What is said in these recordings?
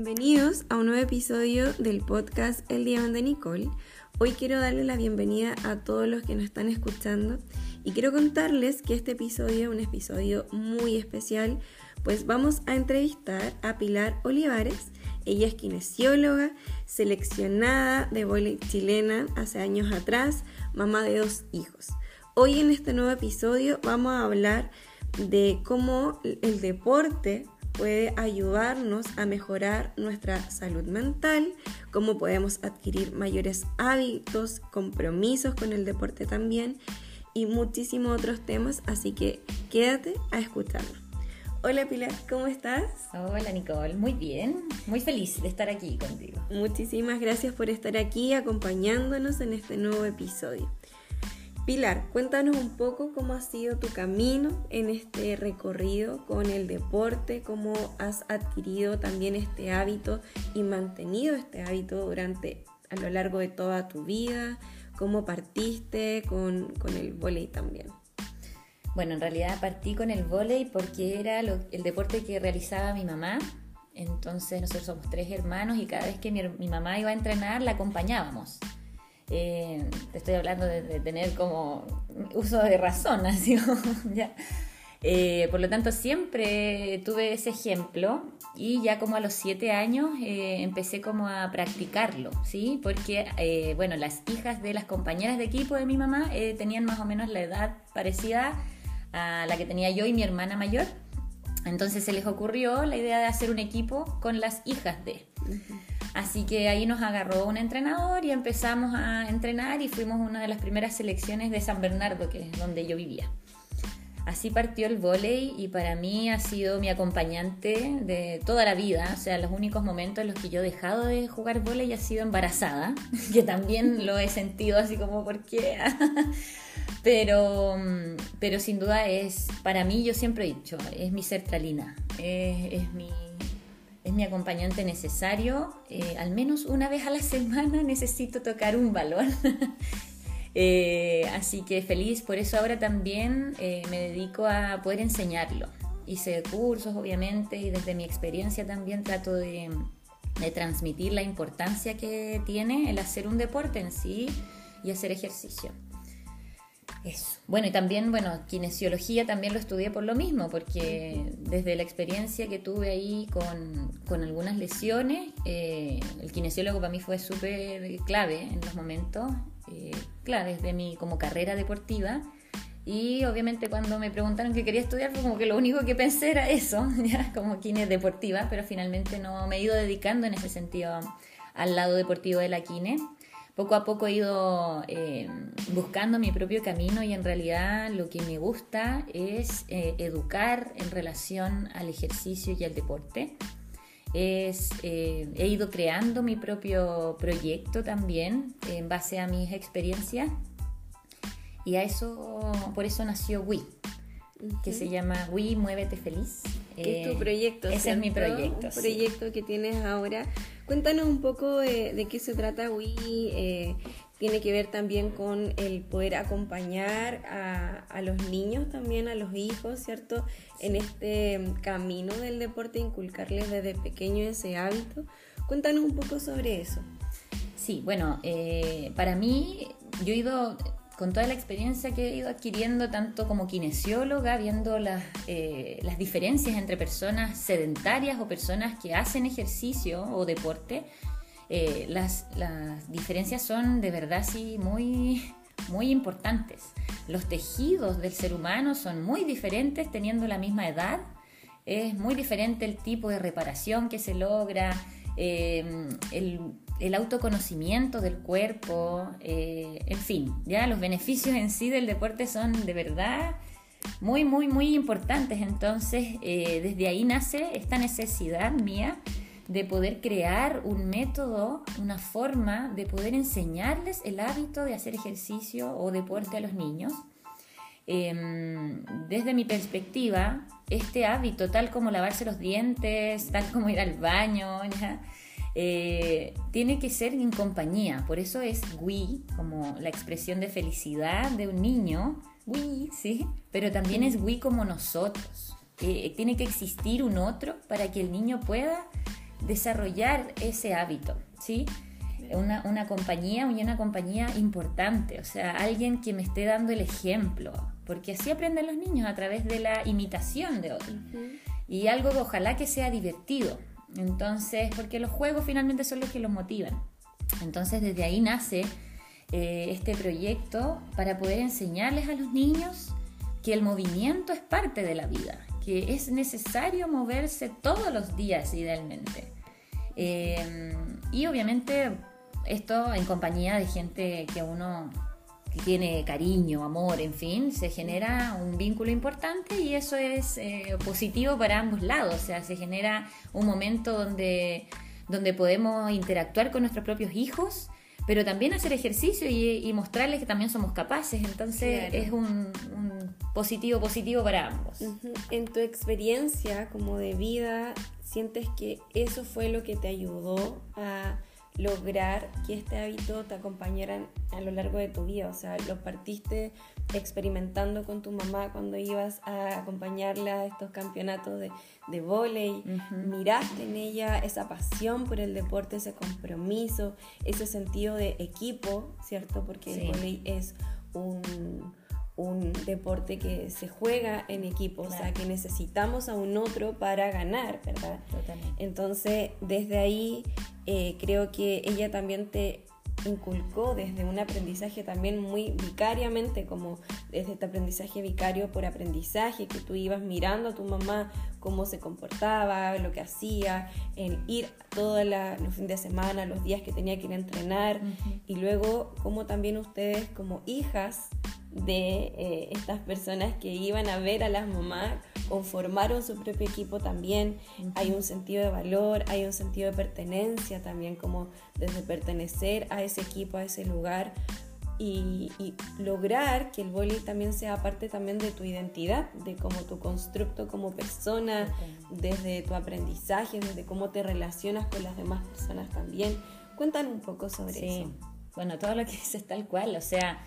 bienvenidos a un nuevo episodio del podcast El Diamante de Nicole. Hoy quiero darle la bienvenida a todos los que nos están escuchando y quiero contarles que este episodio es un episodio muy especial, pues vamos a entrevistar a Pilar Olivares. Ella es kinesióloga, seleccionada de voleibol chilena hace años atrás, mamá de dos hijos. Hoy en este nuevo episodio vamos a hablar de cómo el deporte puede ayudarnos a mejorar nuestra salud mental, cómo podemos adquirir mayores hábitos, compromisos con el deporte también y muchísimos otros temas, así que quédate a escucharlo. Hola Pilar, ¿cómo estás? Hola Nicole, muy bien, muy feliz de estar aquí contigo. Muchísimas gracias por estar aquí acompañándonos en este nuevo episodio. Pilar, cuéntanos un poco cómo ha sido tu camino en este recorrido con el deporte, cómo has adquirido también este hábito y mantenido este hábito durante a lo largo de toda tu vida, cómo partiste con, el vóley también. Bueno, en realidad partí con el vóley porque era el deporte que realizaba mi mamá. Entonces nosotros somos tres hermanos y cada vez que mi mamá iba a entrenar la acompañábamos. Eh, te estoy hablando de, tener como uso de razón, así ya. Eh, por lo tanto, siempre tuve ese ejemplo y ya como a los siete años eh, empecé como a practicarlo, ¿sí? Porque, bueno, las hijas de las compañeras de equipo de mi mamá tenían más o menos la edad parecida a la que tenía yo y mi hermana mayor. Entonces se les ocurrió la idea de hacer un equipo con las hijas de. Así que ahí nos agarró un entrenador y empezamos a entrenar y fuimos una de las primeras selecciones de San Bernardo, que es donde yo vivía. Así partió el vóley y para mí ha sido mi acompañante de toda la vida. O sea, los únicos momentos en los que yo he dejado de jugar vóley ha sido embarazada, que también lo he sentido así como, ¿por qué? pero, pero sin duda es, para mí yo siempre he dicho, es mi sertralina, es, es mi es mi acompañante necesario. Eh, al menos una vez a la semana necesito tocar un balón. Eh, así que feliz, por eso ahora también eh, me dedico a poder enseñarlo. Hice cursos, obviamente, y desde mi experiencia también trato de, de transmitir la importancia que tiene el hacer un deporte en sí y hacer ejercicio. Eso. Bueno, y también, bueno, kinesiología también lo estudié por lo mismo, porque desde la experiencia que tuve ahí con, con algunas lesiones, eh, el kinesiólogo para mí fue súper clave en los momentos eh, claves de mi como carrera deportiva. Y obviamente cuando me preguntaron qué quería estudiar, fue como que lo único que pensé era eso, ya como kines deportiva, pero finalmente no me he ido dedicando en ese sentido al lado deportivo de la kine poco a poco he ido eh, buscando mi propio camino y en realidad lo que me gusta es eh, educar en relación al ejercicio y al deporte. Eh, he ido creando mi propio proyecto también en base a mis experiencias y a eso, por eso nació Wii, que se llama Wii Muévete Feliz. ¿Qué es tu proyecto? Ese es mi proyecto. Un proyecto que tienes ahora Cuéntanos un poco de, qué se trata Wii. Eh, tiene que ver también con el poder acompañar a, los niños, también a los hijos, ¿cierto? En este camino del deporte, inculcarles desde pequeño ese hábito. Cuéntanos un poco sobre eso. Sí, bueno, eh, para mí yo he ido con toda la experiencia que he ido adquiriendo, tanto como kinesióloga, viendo las, eh, las diferencias entre personas sedentarias o personas que hacen ejercicio o deporte, eh, las, las, diferencias son de verdad sí muy, muy importantes. Los tejidos del ser humano son muy diferentes teniendo la misma edad. Es muy diferente el tipo de reparación que se logra, eh, el el autoconocimiento del cuerpo, eh, en fin, ya los beneficios en sí del deporte son de verdad muy, muy, muy importantes. Entonces, eh, desde ahí nace esta necesidad mía de poder crear un método, una forma de poder enseñarles el hábito de hacer ejercicio o deporte a los niños. Em, desde mi perspectiva, este hábito, tal como lavarse los dientes, tal como ir al baño, ¿ya? Eh, tiene que ser en compañía. Por eso es we, como la expresión de felicidad de un niño, we, ¿sí? Pero también es we como nosotros. Eh, tiene que existir un otro para que el niño pueda desarrollar ese hábito, ¿sí? Una, una, compañía y una compañía importante, o sea, alguien que me esté dando el ejemplo, porque así aprenden los niños a través de la imitación de otros. Y algo que ojalá que sea divertido. Entonces, porque los juegos finalmente son los que los motivan. Entonces, desde ahí nace eh, este proyecto para poder enseñarles a los niños que el movimiento es parte de la vida, que es necesario moverse todos los días idealmente. Eh, y obviamente esto en compañía de gente que uno que tiene cariño, amor, en fin, se genera un vínculo importante y eso es eh, positivo para ambos lados, o sea, se genera un momento donde, donde podemos interactuar con nuestros propios hijos pero también hacer ejercicio y, mostrarles que también somos capaces. Entonces es un, positivo positivo para ambos. En tu experiencia como de vida, ¿sientes que eso fue lo que te ayudó a lograr que este hábito te acompañara a lo largo de tu vida? O sea, lo partiste experimentando con tu mamá cuando ibas a acompañarla a estos campeonatos de, de vóley, miraste en ella esa pasión por el deporte, ese compromiso, ese sentido de equipo, ¿cierto? Porque el vóley es un, un, deporte que se juega en equipo, o sea, que necesitamos a un otro para ganar, ¿verdad? Totalmente. Entonces, desde ahí eh, creo que ella también te inculcó desde un aprendizaje también muy vicariamente, como desde este aprendizaje vicario por aprendizaje, que tú ibas mirando a tu mamá cómo se comportaba, lo que hacía, en ir todos los fines de semana, los días que tenía que ir a entrenar, y luego como también ustedes como hijas de eh, estas personas que iban a ver a las mamás, conformaron su propio equipo también, hay un sentido de valor, hay un sentido de pertenencia también, como desde pertenecer a ese equipo, a ese lugar, y, lograr que el boli también sea parte también de tu identidad, de cómo tu constructo como persona, desde tu aprendizaje, desde cómo te relacionas con las demás personas también. Cuéntanos un poco sobre sí. eso. Bueno, todo lo que dices tal cual, o sea,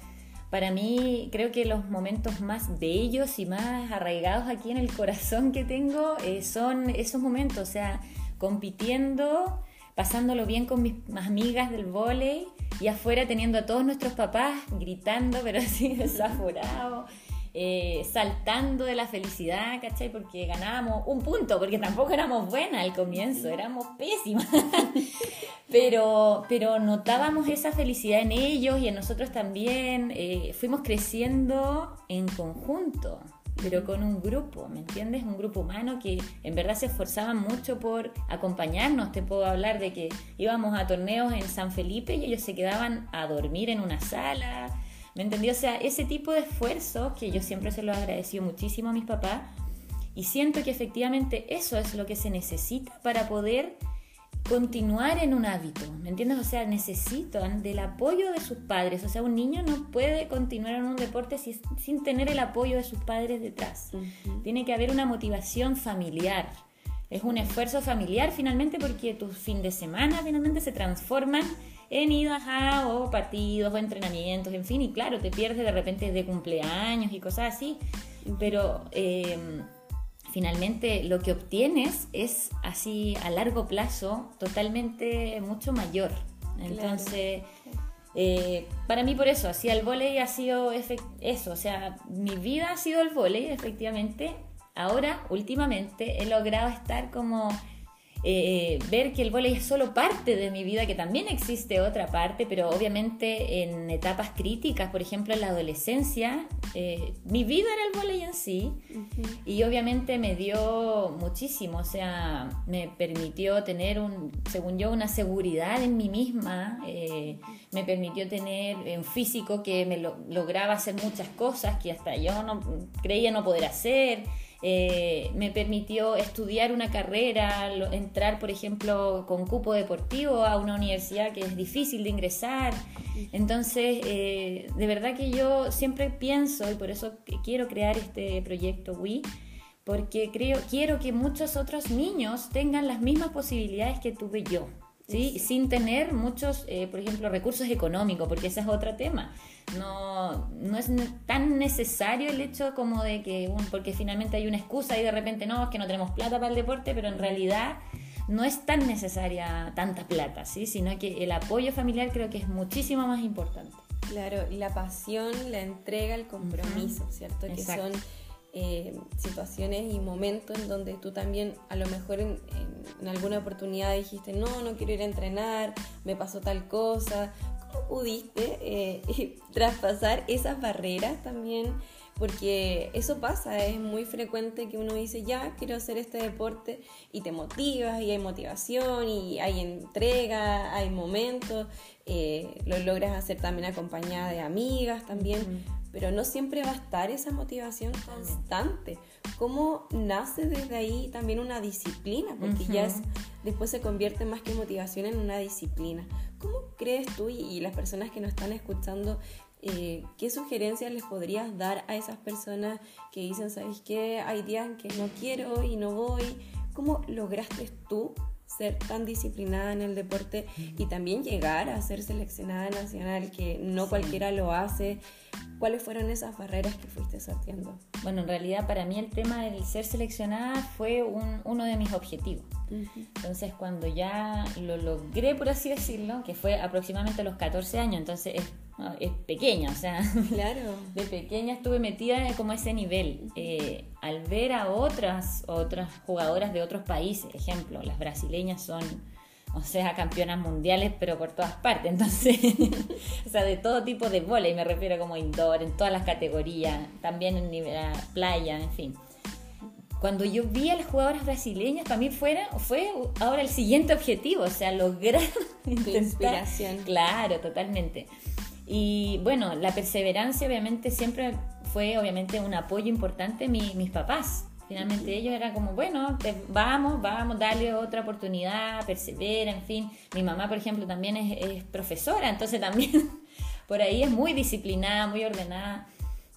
para mí creo que los momentos más bellos y más arraigados aquí en el corazón que tengo eh, son esos momentos, o sea, compitiendo, pasándolo bien con mis amigas del vóley y afuera teniendo a todos nuestros papás gritando, pero así desaforados. Eh, saltando de la felicidad, ¿cachai? Porque ganábamos un punto, porque tampoco éramos buenas al comienzo, éramos pésimas. pero, pero notábamos esa felicidad en ellos y en nosotros también. Eh, fuimos creciendo en conjunto, pero con un grupo, ¿me entiendes? Un grupo humano que en verdad se esforzaban mucho por acompañarnos. Te puedo hablar de que íbamos a torneos en San Felipe y ellos se quedaban a dormir en una sala ¿Me entendió? O sea, ese tipo de esfuerzo que yo siempre se lo he agradecido muchísimo a mis papás y siento que efectivamente eso es lo que se necesita para poder continuar en un hábito, ¿me entiendes? O sea, necesitan del apoyo de sus padres, o sea, un niño no puede continuar en un deporte sin tener el apoyo de sus padres detrás. Tiene que haber una motivación familiar. Es un esfuerzo familiar finalmente porque tus fin de semana finalmente se transforman en idas a o partidos o entrenamientos, en fin, y claro, te pierdes de repente de cumpleaños y cosas así, pero em, finalmente lo que obtienes es así a largo plazo totalmente mucho mayor. Entonces, eh, para mí por eso, así el volei ha sido eso, o sea, mi vida ha sido el volei, efectivamente. Ahora, últimamente, he logrado estar como eh, ver que el vóley es solo parte de mi vida, que también existe otra parte, pero obviamente en etapas críticas, por ejemplo en la adolescencia, eh, mi vida era el vóley en sí y obviamente me dio muchísimo, o sea, me permitió tener, un, según yo, una seguridad en mí misma, eh, me permitió tener un físico que me lograba hacer muchas cosas que hasta yo no creía no poder hacer. Eh, me permitió estudiar una carrera, entrar, por ejemplo, con cupo deportivo a una universidad que es difícil de ingresar. Entonces, eh, de verdad que yo siempre pienso, y por eso quiero crear este proyecto Wii, porque creo, quiero que muchos otros niños tengan las mismas posibilidades que tuve yo. ¿Sí? Sin tener muchos, eh, por ejemplo, recursos económicos, porque ese es otro tema. No, no es tan necesario el hecho como de que, porque finalmente hay una excusa y de repente no, es que no tenemos plata para el deporte, pero en realidad no es tan necesaria tanta plata, ¿sí? sino que el apoyo familiar creo que es muchísimo más importante. Claro, la pasión, la entrega, el compromiso, ¿cierto? Que son eh, situaciones y momentos en donde tú también a lo mejor en, alguna oportunidad dijiste, no, no quiero ir a entrenar, me pasó tal cosa. ¿Cómo pudiste eh, traspasar esas barreras también? Porque eso pasa, es muy frecuente que uno dice, ya, quiero hacer este deporte y te motivas y hay motivación y hay entrega, hay momentos, eh, lo logras hacer también acompañada de amigas también pero no siempre va a estar esa motivación constante. ¿Cómo nace desde ahí también una disciplina? Porque ya es, después se convierte más que motivación en una disciplina. ¿Cómo crees tú y, las personas que nos están escuchando, eh, qué sugerencias les podrías dar a esas personas que dicen, ¿sabes qué? Hay días que no quiero y no voy. ¿Cómo lograste tú ser tan disciplinada en el deporte y también llegar a ser seleccionada nacional, que no cualquiera lo hace. ¿Cuáles fueron esas barreras que fuiste sorteando? Bueno, en realidad para mí el tema del ser seleccionada fue uno de mis objetivos. Entonces cuando ya lo logré, por así decirlo, que fue aproximadamente a los 14 años, entonces es es pequeña, o sea, claro. de pequeña estuve metida en como ese nivel. Eh, al ver a otras, otras jugadoras de otros países, ejemplo, las brasileñas son, o sea, campeonas mundiales, pero por todas partes, entonces, o sea, de todo tipo de y me refiero como indoor, en todas las categorías, también en nivel playa, en fin. Cuando yo vi a las jugadoras brasileñas, para mí fuera, fue ahora el siguiente objetivo, o sea, lograr inspiración. Claro, totalmente. Y bueno, la perseverancia obviamente siempre fue obviamente un apoyo importante mis papás. Finalmente ellos eran como, bueno, vamos, vamos, darle otra oportunidad, persevera, en fin. Mi mamá, por ejemplo, también es, profesora, entonces también por ahí es muy disciplinada, muy ordenada.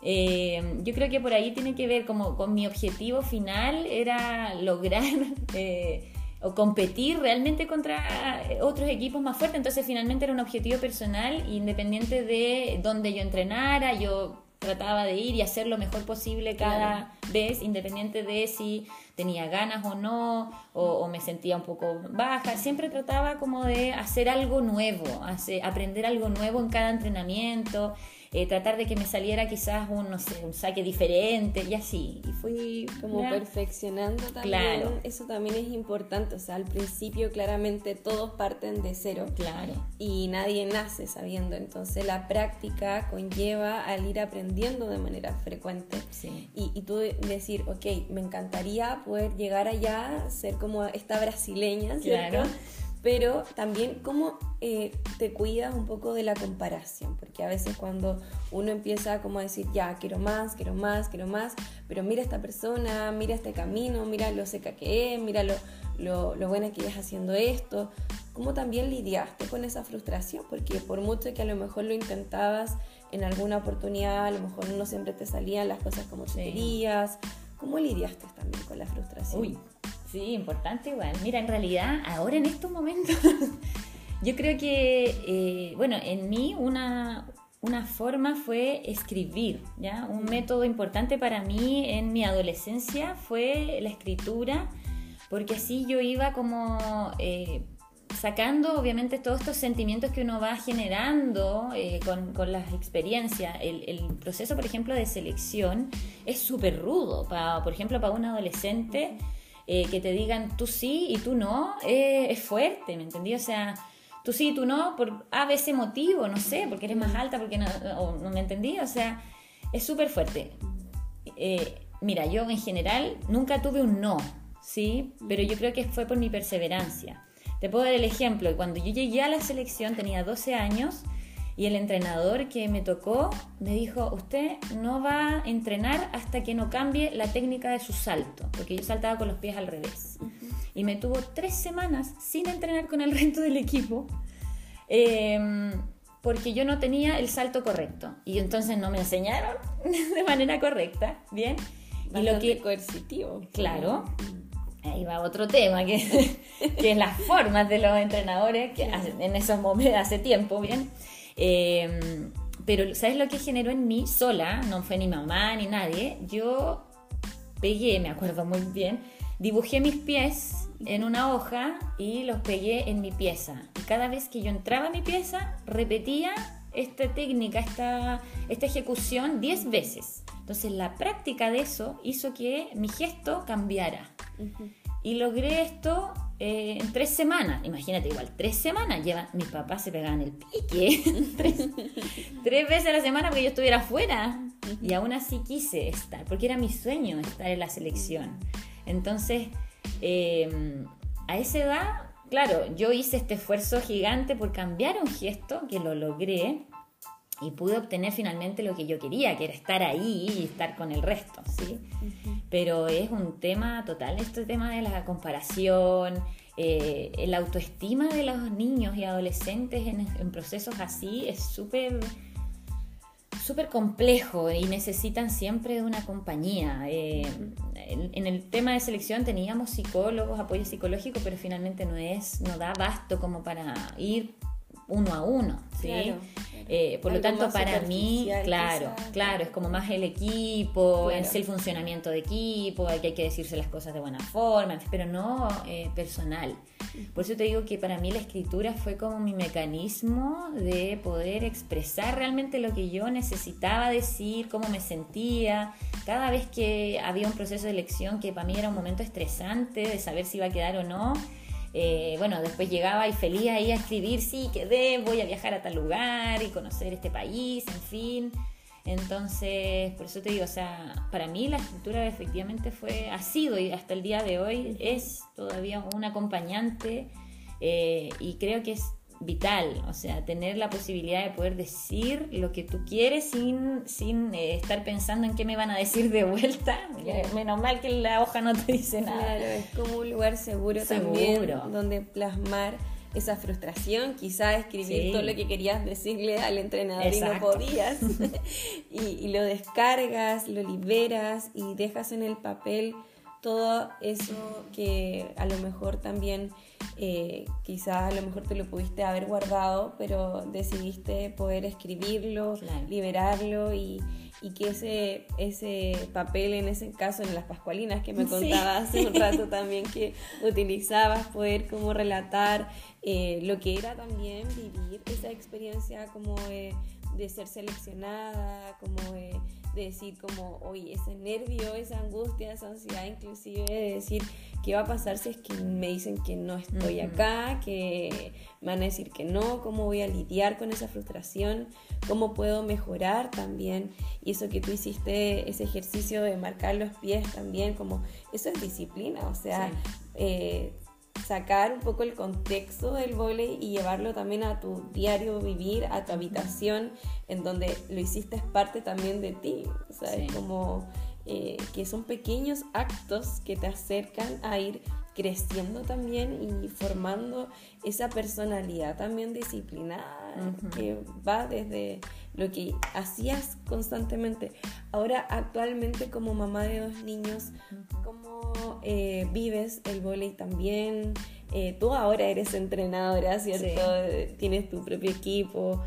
Eh, yo creo que por ahí tiene que ver como con mi objetivo final era lograr eh, o competir realmente contra eh, otros equipos más fuertes. Entonces finalmente era un objetivo personal, independiente de dónde yo entrenara, yo trataba de ir y hacer lo mejor posible cada vez, independiente de si tenía ganas o no, o, me sentía un poco baja. Siempre trataba como de hacer algo nuevo, hacer, aprender algo nuevo en cada entrenamiento. Eh, tratar de que me saliera quizás un, no sé, un saque diferente y así. Y fui como perfeccionando también. Claro. Eso también es importante. O sea, al principio claramente todos parten de cero. Claro. Y nadie nace sabiendo. Entonces la práctica conlleva al ir aprendiendo de manera frecuente. Sí. Y, y tú decir, ok, me encantaría poder llegar allá, ser como esta brasileña, ¿cierto? Claro pero también cómo eh, te cuidas un poco de la comparación, porque a veces cuando uno empieza como a decir, ya, quiero más, quiero más, quiero más, pero mira esta persona, mira este camino, mira lo seca que es, mira lo, lo, lo buena que es haciendo esto, ¿cómo también lidiaste con esa frustración? Porque por mucho que a lo mejor lo intentabas en alguna oportunidad, a lo mejor no siempre te salían las cosas como tú querías, ¿cómo lidiaste también con la frustración? Uy Sí, importante igual. Mira, en realidad, ahora en estos momentos, yo creo que, eh, bueno, en mí una, una forma fue escribir, ¿ya? Un método importante para mí en mi adolescencia fue la escritura, porque así yo iba como eh, sacando, obviamente, todos estos sentimientos que uno va generando eh, con, con, las experiencias. El, el, proceso, por ejemplo, de selección es súper rudo, para, por ejemplo, para un adolescente eh, que te digan tú sí y tú no, eh, es fuerte, ¿me entendí? O sea, tú sí y tú no, por a veces motivo, no sé, porque eres más alta, porque no, no me entendí, o sea, es súper fuerte. Eh, mira, yo en general nunca tuve un no, ¿sí? Pero yo creo que fue por mi perseverancia. Te puedo dar el ejemplo, cuando yo llegué a la selección tenía 12 años, y el entrenador que me tocó me dijo, usted no va a entrenar hasta que no cambie la técnica de su salto, porque yo saltaba con los pies al revés. Y me tuvo tres semanas sin entrenar con el resto del equipo, em, porque yo no tenía el salto correcto. Y entonces no me enseñaron de manera correcta, ¿bien? y lo que coercitivo. Claro. Ahí va otro tema, que, que es las formas de los entrenadores que en esos momentos, hace tiempo, ¿bien? Em, pero, ¿sabes lo que generó en mí sola? No fue ni mamá ni nadie. Yo pegué, me acuerdo muy bien, dibujé mis pies en una hoja y los pegué en mi pieza. Y cada vez que yo entraba a mi pieza, repetía esta técnica, esta, esta ejecución 10 veces. Entonces la práctica de eso hizo que mi gesto cambiara. Y logré esto eh, en tres semanas. Imagínate, igual, tres semanas. Lleva, mis papás se pegaban el pique tres, tres, veces a la semana porque yo estuviera afuera. Y aún así quise estar, porque era mi sueño estar en la selección. Entonces, eh, a esa edad, claro, yo hice este esfuerzo gigante por cambiar un gesto que lo logré y pude obtener finalmente lo que yo quería, que era estar ahí y estar con el resto, ¿sí? Pero es un tema total, este tema de la comparación, eh, la autoestima de los niños y adolescentes en, en procesos así es súper súper complejo y necesitan siempre de una compañía. Eh, en, el tema de selección teníamos psicólogos, apoyo psicológico, pero finalmente no es, no da basto como para ir uno a uno, ¿sí? Eh, por lo tanto, para mí, claro, claro, es como más el equipo, es el funcionamiento de equipo, hay que, hay que decirse las cosas de buena forma, pero no eh, personal. Por eso te digo que para mí la escritura fue como mi mecanismo de poder expresar realmente lo que yo necesitaba decir, cómo me sentía. Cada vez que había un proceso de elección que para mí era un momento estresante de saber si iba a quedar o no, eh, bueno, después llegaba y feliz ahí a escribir, sí, quedé, voy a viajar a tal lugar y conocer este país, en fin. Entonces, por eso te digo, o sea, para mí la escritura efectivamente fue, ha sido y hasta el día de hoy es todavía un acompañante eh, y creo que es vital, o sea, tener la posibilidad de poder decir lo que tú quieres sin, sin eh, estar pensando en qué me van a decir de vuelta. Menos mal que la hoja no te dice nada. Claro, es como un lugar seguro, también donde plasmar esa frustración, quizá escribir todo lo que querías decirle al entrenador y no podías, y, lo descargas, lo liberas y dejas en el papel todo eso que a lo mejor también, eh, quizás a lo mejor te lo pudiste haber guardado, pero decidiste poder escribirlo, liberarlo y, y que ese, ese papel, en ese caso, en las Pascualinas que me contabas hace un rato también que utilizabas, poder como relatar eh, lo que era también vivir esa experiencia como de, ser seleccionada, como de, decir como, oye, ese nervio, esa angustia, esa ansiedad inclusive de decir qué va a pasar si es que me dicen que no estoy acá, que me van a decir que no, cómo voy a lidiar con esa frustración, cómo puedo mejorar también. Y eso que tú hiciste, ese ejercicio de marcar los pies también, como eso es disciplina, o sea, eh, sacar un poco el contexto del volei y llevarlo también a tu diario vivir, a tu habitación, en donde lo hiciste es parte también de ti. O sea, es como eh, que son pequeños actos que te acercan a ir creciendo también y formando esa personalidad también disciplinada que va desde lo que hacías constantemente. Ahora, actualmente como mamá de dos niños, ¿cómo eh, vives el volei también? Eh, tú ahora eres entrenadora, ¿cierto? Tienes tu propio equipo.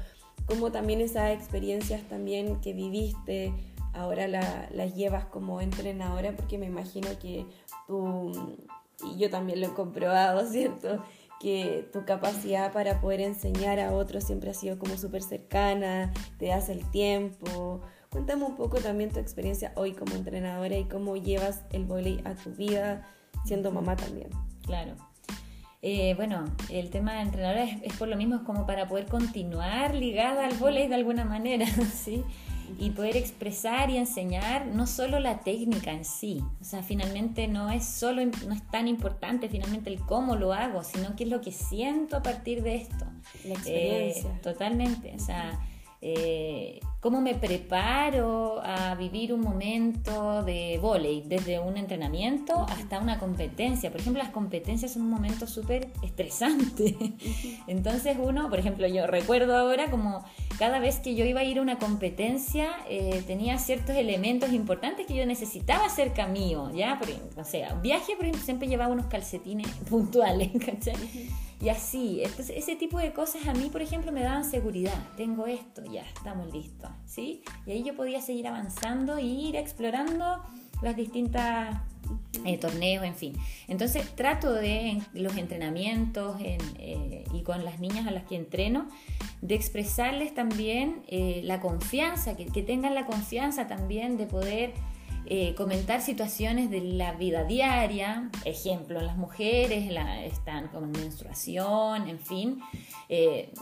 ¿Cómo también esas experiencias también que viviste? ahora las llevas como entrenadora porque me imagino que tú, y yo también lo he comprobado, ¿cierto? Que tu capacidad para poder enseñar a otros siempre ha sido como súper cercana, te das el tiempo. Cuéntame un poco también tu experiencia hoy como entrenadora y cómo llevas el vóley a tu vida siendo mamá también. Claro. Eh, bueno, el tema de entrenadora es, es, por lo mismo, es como para poder continuar ligada al vóley de alguna manera, ¿sí? y poder expresar y enseñar no solo la técnica en sí, o sea, finalmente no es solo, no es tan importante finalmente el cómo lo hago, sino qué es lo que siento a partir de esto. La experiencia. Eh, totalmente, o sea, eh, cómo me preparo a vivir un momento de volei, desde un entrenamiento hasta una competencia. Por ejemplo, las competencias son un momento súper estresante. Entonces uno, por ejemplo, yo recuerdo ahora como cada vez que yo iba a ir a una competencia eh, tenía ciertos elementos importantes que yo necesitaba cerca mío, ¿ya? Por, o sea, un viaje, por ejemplo, siempre llevaba unos calcetines puntuales, ¿cachai? Y así, ese tipo de cosas a mí, por ejemplo, me daban seguridad. Tengo esto, ya, estamos listos, ¿sí? Y ahí yo podía seguir avanzando e ir explorando las distintas eh, torneos, en fin. Entonces trato de los entrenamientos eh, y con las niñas a las que entreno, de expresarles también eh, la confianza, que, tengan la confianza también de poder comentar situaciones de la vida diaria, ejemplo, las mujeres la, están con menstruación, en fin,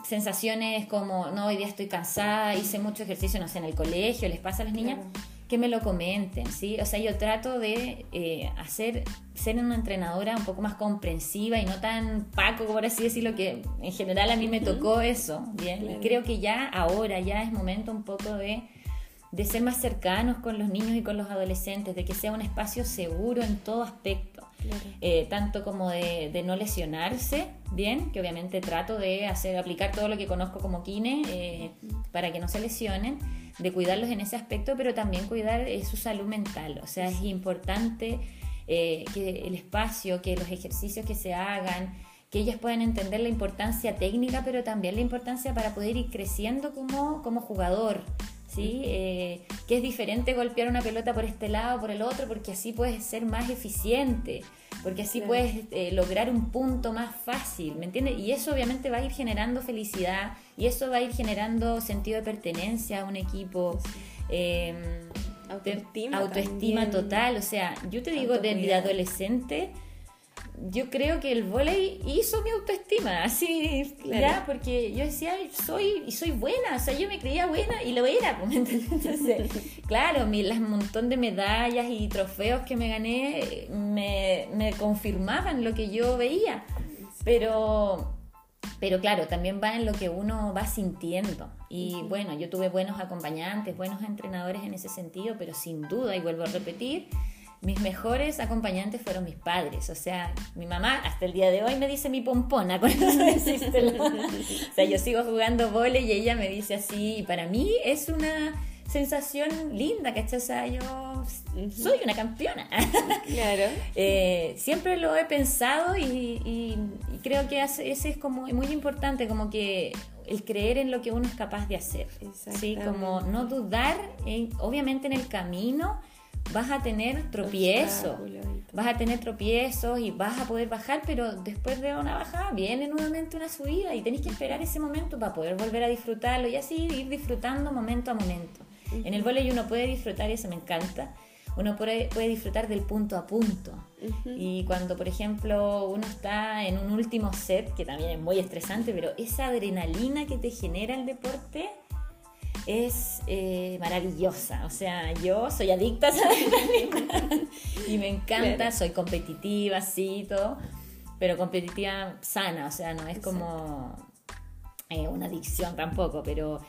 sensaciones como, no, hoy día estoy cansada, hice mucho ejercicio, no sé, en el colegio, les pasa a las niñas que me lo comenten, ¿sí? O sea, yo trato de eh, hacer, ser una entrenadora un poco más comprensiva y no tan paco, por así decirlo, que en general a mí me tocó eso, ¿bien? Y creo que ya ahora, ya es momento un poco de, de ser más cercanos con los niños y con los adolescentes, de que sea un espacio seguro en todo aspecto, eh, tanto como de, de, no lesionarse, ¿bien? Que obviamente trato de hacer, aplicar todo lo que conozco como kine eh, para que no se lesionen de cuidarlos en ese aspecto, pero también cuidar eh, su salud mental. O sea, es importante eh, que el espacio, que los ejercicios que se hagan, que ellas puedan entender la importancia técnica, pero también la importancia para poder ir creciendo como, como jugador. ¿Sí? Eh, que es diferente golpear una pelota por este lado o por el otro, porque así puedes ser más eficiente, porque así puedes lograr un punto más fácil, ¿me entiendes? Y eso obviamente va a ir generando felicidad, y eso va a ir generando sentido de pertenencia a un equipo. Em, autoestima, autoestima total. O sea, yo te digo, de, adolescente, yo creo que el volei hizo mi autoestima, así, ya, porque yo decía, soy, y soy buena, o sea, yo me creía buena y lo era, pues, Entonces, claro, mi, las montón de medallas y trofeos que me gané me, me confirmaban lo que yo veía, pero pero claro, también va en lo que uno va sintiendo. Y bueno, yo tuve buenos acompañantes, buenos entrenadores en ese sentido, pero sin duda, y vuelvo a repetir, mis mejores acompañantes fueron mis padres. O sea, mi mamá hasta el día de hoy me dice mi pompona con eso O sea, yo sigo jugando vole y ella me dice así. Y para mí es una sensación linda, ¿cachai? O sea, yo soy una campeona. Claro. Eh, siempre lo he pensado y, creo que ese es como muy importante, como que el creer en lo que uno es capaz de hacer. ¿sí? Como no dudar, obviamente en el camino vas a tener tropiezos, vas a tener tropiezos y vas a poder bajar, pero después de una bajada viene nuevamente una subida y tenés que esperar ese momento para poder volver a disfrutarlo y así ir disfrutando momento a momento. En el volei uno puede disfrutar, y eso me encanta, uno puede, puede disfrutar del punto a punto. Y cuando, por ejemplo, uno está en un último set, que también es muy estresante, pero esa adrenalina que te genera el deporte es eh, maravillosa. O sea, yo soy adicta a esa adrenalina. Y me encanta, soy competitiva, sí, todo, pero competitiva sana, o sea, no es como eh, una adicción tampoco, pero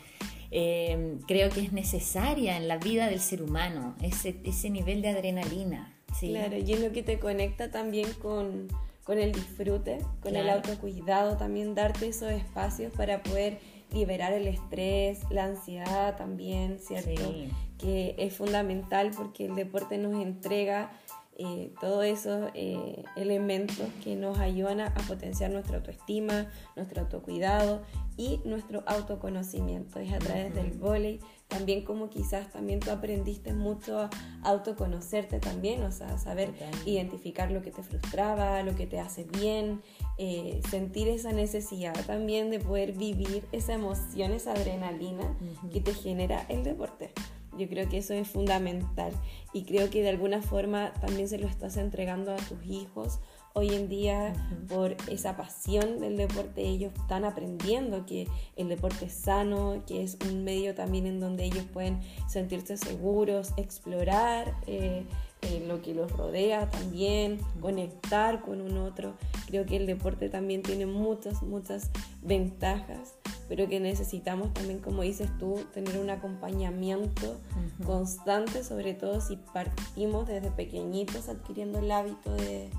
Em, creo que es necesaria en la vida del ser humano, ese, ese nivel de adrenalina. Claro, y es lo que te conecta también con, con el disfrute, con el autocuidado, también darte esos espacios para poder liberar el estrés, la ansiedad también, ¿cierto? Que es fundamental porque el deporte nos entrega eh, todos esos eh, elementos que nos ayudan a, potenciar nuestra autoestima, nuestro autocuidado y nuestro autoconocimiento. Es a través del vóley, también como quizás también tú aprendiste mucho a autoconocerte también, o sea, saber identificar lo que te frustraba, lo que te hace bien, eh, sentir esa necesidad también de poder vivir esa emoción, esa adrenalina que te genera el deporte. Yo creo que eso es fundamental y creo que de alguna forma también se lo estás entregando a tus hijos. Hoy en día, por esa pasión del deporte, ellos están aprendiendo que el deporte es sano, que es un medio también en donde ellos pueden sentirse seguros, explorar. Eh, eh, lo que los rodea también, conectar con un otro. Creo que el deporte también tiene muchas, muchas ventajas, pero que necesitamos también, como dices tú, tener un acompañamiento constante, sobre todo si partimos desde pequeñitos adquiriendo el hábito de,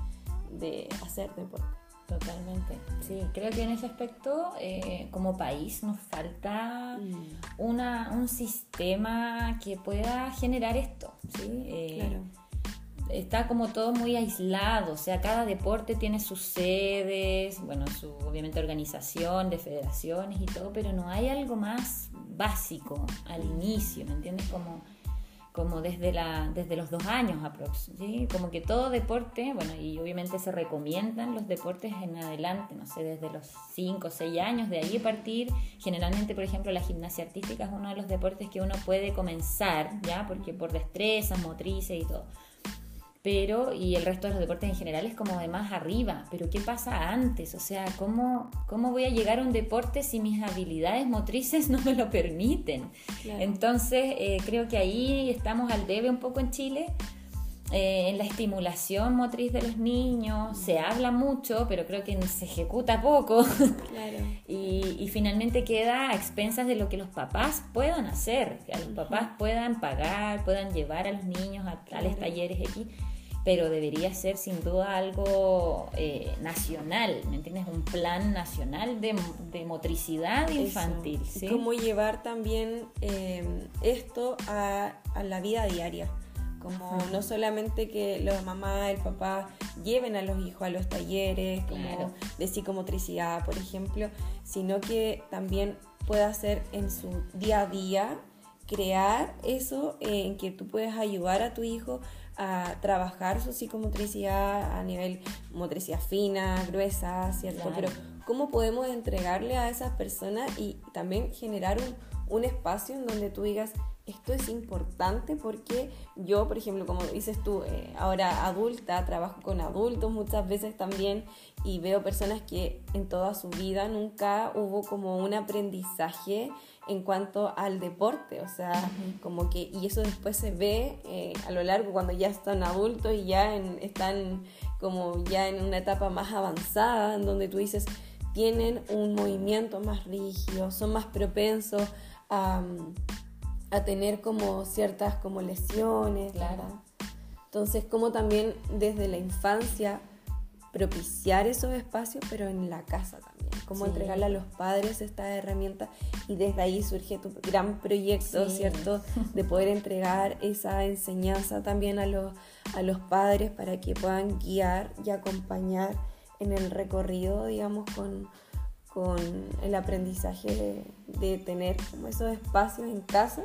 de hacer deporte. Totalmente. Sí, creo que en ese aspecto, eh, como país, nos falta mm. una, un sistema que pueda generar esto. ¿sí? Eh, claro está como todo muy aislado, o sea, cada deporte tiene sus sedes, bueno, su obviamente organización de federaciones y todo, pero no hay algo más básico al inicio, ¿me entiendes? Como, como desde, la, desde los dos años aprox, Como que todo deporte, bueno, y obviamente se recomiendan los deportes en adelante, no sé, desde los cinco o seis años, de ahí partir. Generalmente, por ejemplo, la gimnasia artística es uno de los deportes que uno puede comenzar, ¿ya? Porque por destrezas, motrices y todo pero y el resto de los deportes en general es como de más arriba, pero ¿qué pasa antes? O sea, ¿cómo, cómo voy a llegar a un deporte si mis habilidades motrices no me lo permiten? Entonces, eh, creo que ahí estamos al debe un poco en Chile. Eh, en la estimulación motriz de los niños se habla mucho, pero creo que se ejecuta poco. y, y, finalmente queda a expensas de lo que los papás puedan hacer, que los papás puedan pagar, puedan llevar a los niños a tales talleres X pero debería ser sin duda algo eh, nacional, ¿me entiendes? Un plan nacional de, motricidad infantil. ¿sí? Cómo llevar también eh, esto a, la vida diaria. Como no solamente que la mamá, el papá lleven a los hijos a los talleres como de psicomotricidad, por ejemplo, sino que también pueda ser en su día a día crear eso eh, en que tú puedes ayudar a tu hijo a trabajar su psicomotricidad a nivel motricidad fina, gruesa, ¿cierto? Pero ¿cómo podemos entregarle a esas personas y también generar un, un espacio en donde tú digas, esto es importante porque yo, por ejemplo, como dices tú, eh, ahora adulta, trabajo con adultos muchas veces también y veo personas que en toda su vida nunca hubo como un aprendizaje en cuanto al deporte, o sea, como que, y eso después se ve eh, a lo largo cuando ya están adultos y ya están como ya en una etapa más avanzada, en donde tú dices, tienen un movimiento más rígido, son más propensos a a tener como ciertas como lesiones, claro. Entonces, como también desde la infancia propiciar esos espacios, pero en la casa también, cómo entregarle a los padres esta herramienta y desde ahí surge tu gran proyecto, ¿cierto? De poder entregar esa enseñanza también a los, a los padres para que puedan guiar y acompañar en el recorrido, digamos, con, con el aprendizaje de, tener como esos espacios en casa,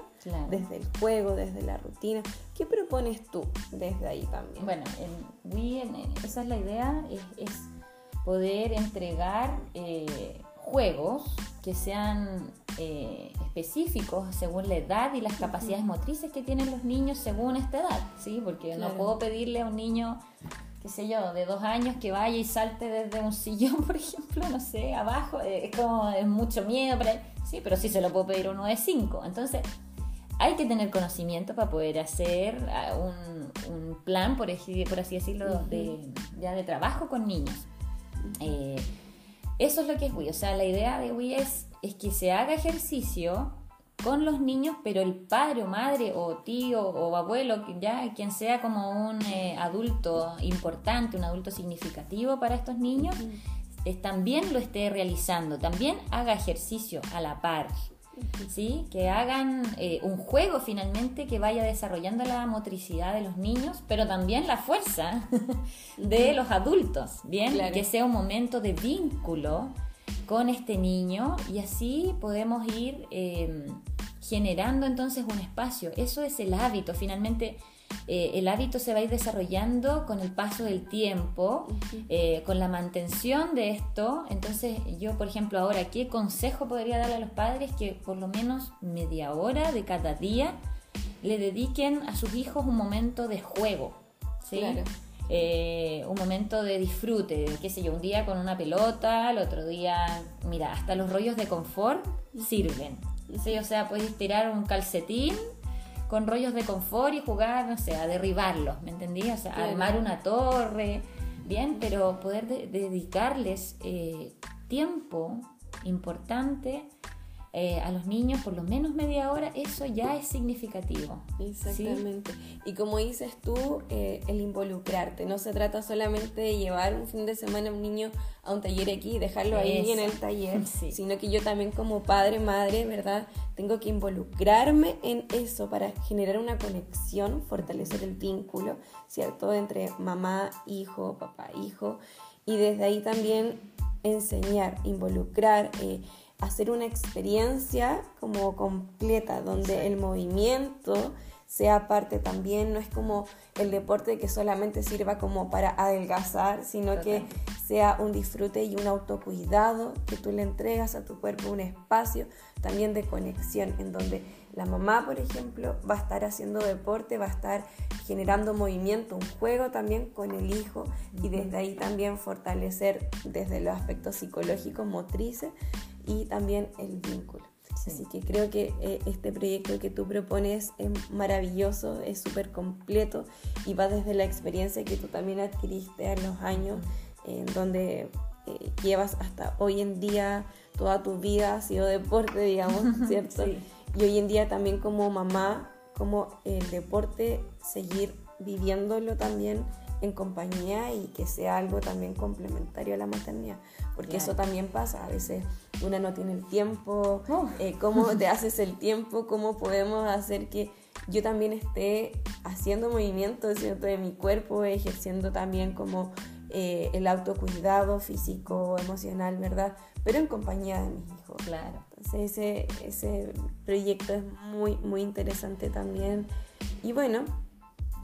desde el juego, desde la rutina. ¿Qué propones tú desde ahí también? Bueno, en Wii, esa es la idea, es, poder entregar eh, juegos que sean eh, específicos según la edad y las capacidades motrices que tienen los niños según esta edad, ¿sí? Porque no puedo pedirle a un niño qué sé yo, de dos años que vaya y salte desde un sillón, por ejemplo, no sé, abajo, eh, es como, es mucho miedo para él. Sí, pero sí se lo puedo pedir uno de cinco. Entonces, hay que tener conocimiento para poder hacer ah, un, plan, por así, por así decirlo, de, ya de trabajo con niños. Eh, eso es lo que es Wii. O sea, la idea de Wii es, es que se haga ejercicio con los niños, pero el padre o madre o tío o abuelo, ya quien sea como un eh, adulto importante, un adulto significativo para estos niños, también lo esté realizando, también haga ejercicio a la par. ¿Sí? que hagan eh, un juego finalmente que vaya desarrollando la motricidad de los niños, pero también la fuerza de los adultos, ¿bien? Que sea un momento de vínculo con este niño y así podemos ir eh, generando entonces un espacio. Eso es el hábito. Finalmente, eh, el hábito se va a ir desarrollando con el paso del tiempo, eh, con la mantención de esto. Entonces, yo, por ejemplo, ahora, ¿qué consejo podría darle a los padres? Que por lo menos media hora de cada día le dediquen a sus hijos un momento de juego. ¿sí? Eh, un momento de disfrute, qué sé yo, un día con una pelota, el otro día, mira, hasta los rollos de confort sirven. ¿sí? O sea, puedes tirar un calcetín con rollos de confort y jugar, no sé, a derribarlos, ¿me entendí? O sea, armar una torre, bien, pero poder dedicarles eh, tiempo importante eh, a los niños por lo menos media hora, eso ya es significativo. Exactamente. Y como dices tú, eh, el involucrarte. No se trata solamente de llevar un fin de semana a un niño a un taller aquí y dejarlo ahí en el taller, sino que yo también como padre, madre, ¿verdad? Tengo que involucrarme en eso para generar una conexión, fortalecer el vínculo, ¿cierto? Entre mamá, hijo, papá, hijo. Y desde ahí también enseñar, involucrar. Eh, hacer una experiencia como completa, donde el movimiento sea parte también, no es como el deporte que solamente sirva como para adelgazar, sino que sea un disfrute y un autocuidado, que tú le entregas a tu cuerpo un espacio también de conexión, en donde la mamá, por ejemplo, va a estar haciendo deporte, va a estar generando movimiento, un juego también con el hijo y desde ahí también fortalecer desde los aspectos psicológicos, motrices y también el vínculo. Así que creo que eh, este proyecto que tú propones es maravilloso, es súper completo y va desde la experiencia que tú también adquiriste a los años, en donde eh, llevas hasta hoy en día, toda tu vida ha sido deporte, digamos, ¿cierto? Y hoy en día también como mamá, como el deporte, seguir viviéndolo también en compañía y que sea algo también complementario a la maternidad, porque eso también pasa, a veces una no tiene el tiempo, eh, cómo te haces el tiempo, cómo podemos hacer que yo también esté haciendo movimiento ¿cierto? de mi cuerpo, ejerciendo también como eh, el autocuidado físico, emocional, ¿verdad? Pero en compañía de mis hijos. Claro. Entonces ese, ese proyecto es muy, muy interesante también. Y bueno,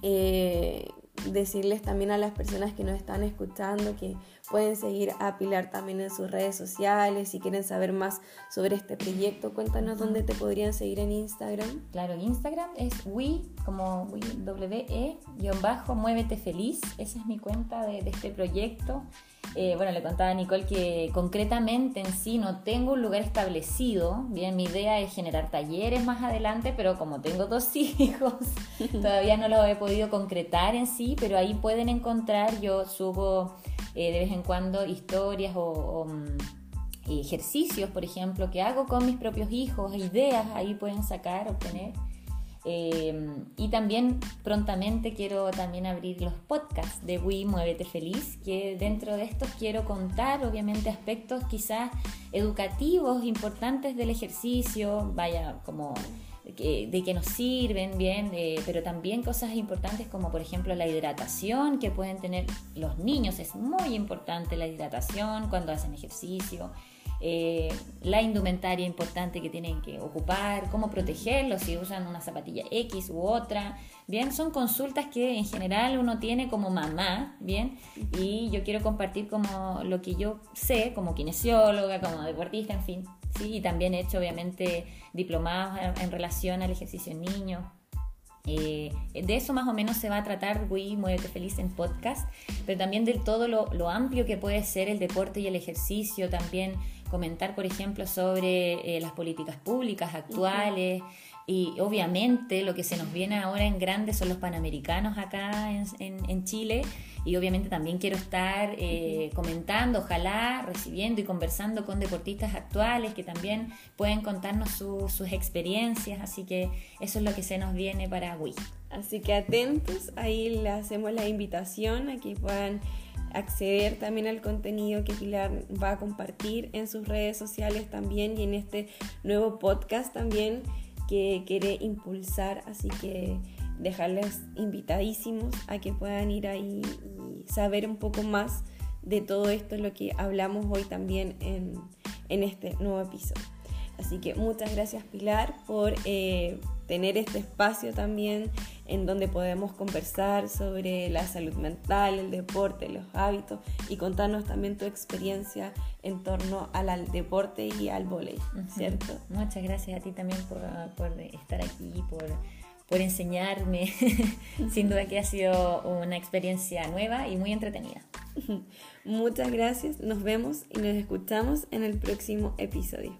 eh, decirles también a las personas que nos están escuchando que pueden seguir a Pilar también en sus redes sociales. Si quieren saber más sobre este proyecto, cuéntanos dónde te podrían seguir en Instagram. Claro, en Instagram es we, como we, bajo, muévete feliz. Esa es mi cuenta de, de este proyecto. Eh, bueno, le contaba a Nicole que concretamente en sí no tengo un lugar establecido. Bien, mi idea es generar talleres más adelante, pero como tengo dos hijos, todavía no lo he podido concretar en sí, pero ahí pueden encontrar, yo subo eh, de vez en cuando historias o, mm, ejercicios, por ejemplo, que hago con mis propios hijos, ideas, ahí pueden sacar, obtener. Eh, y también prontamente quiero también abrir los podcasts de Wii Muévete Feliz, que dentro de estos quiero contar obviamente aspectos quizás educativos importantes del ejercicio, vaya como de que nos sirven bien, eh, pero también cosas importantes como por ejemplo la hidratación que pueden tener los niños, es muy importante la hidratación cuando hacen ejercicio. Eh, la indumentaria importante que tienen que ocupar, cómo protegerlos si usan una zapatilla X u otra. Bien, son consultas que en general uno tiene como mamá, bien, y yo quiero compartir como lo que yo sé como kinesióloga, como deportista, en fin, sí, y también he hecho obviamente diplomados en, relación al ejercicio en niños. Eh, de eso más o menos se va a tratar Wii Muévete Feliz en podcast, pero también de todo lo, lo amplio que puede ser el deporte y el ejercicio, también comentar, por ejemplo, sobre eh, las políticas públicas actuales. Y obviamente lo que se nos viene ahora en grande son los panamericanos acá en, en, Chile. Y obviamente también quiero estar eh, comentando, ojalá recibiendo y conversando con deportistas actuales que también pueden contarnos sus experiencias. Así que eso es lo que se nos viene para Wii. Así que atentos, ahí le hacemos la invitación a que puedan acceder también al contenido que Pilar va a compartir en sus redes sociales también y en este nuevo podcast también que quiere impulsar. Así que dejarles invitadísimos a que puedan ir ahí y saber un poco más de todo esto, lo que hablamos hoy también en, en este nuevo episodio. Así que muchas gracias Pilar por eh, tener este espacio también en donde podemos conversar sobre la salud mental, el deporte, los hábitos y contarnos también tu experiencia en torno al, deporte y al voleibol, ¿cierto? Muchas gracias a ti también por, por estar aquí, por, por enseñarme. Sin duda que ha sido una experiencia nueva y muy entretenida. Muchas gracias, nos vemos y nos escuchamos en el próximo episodio.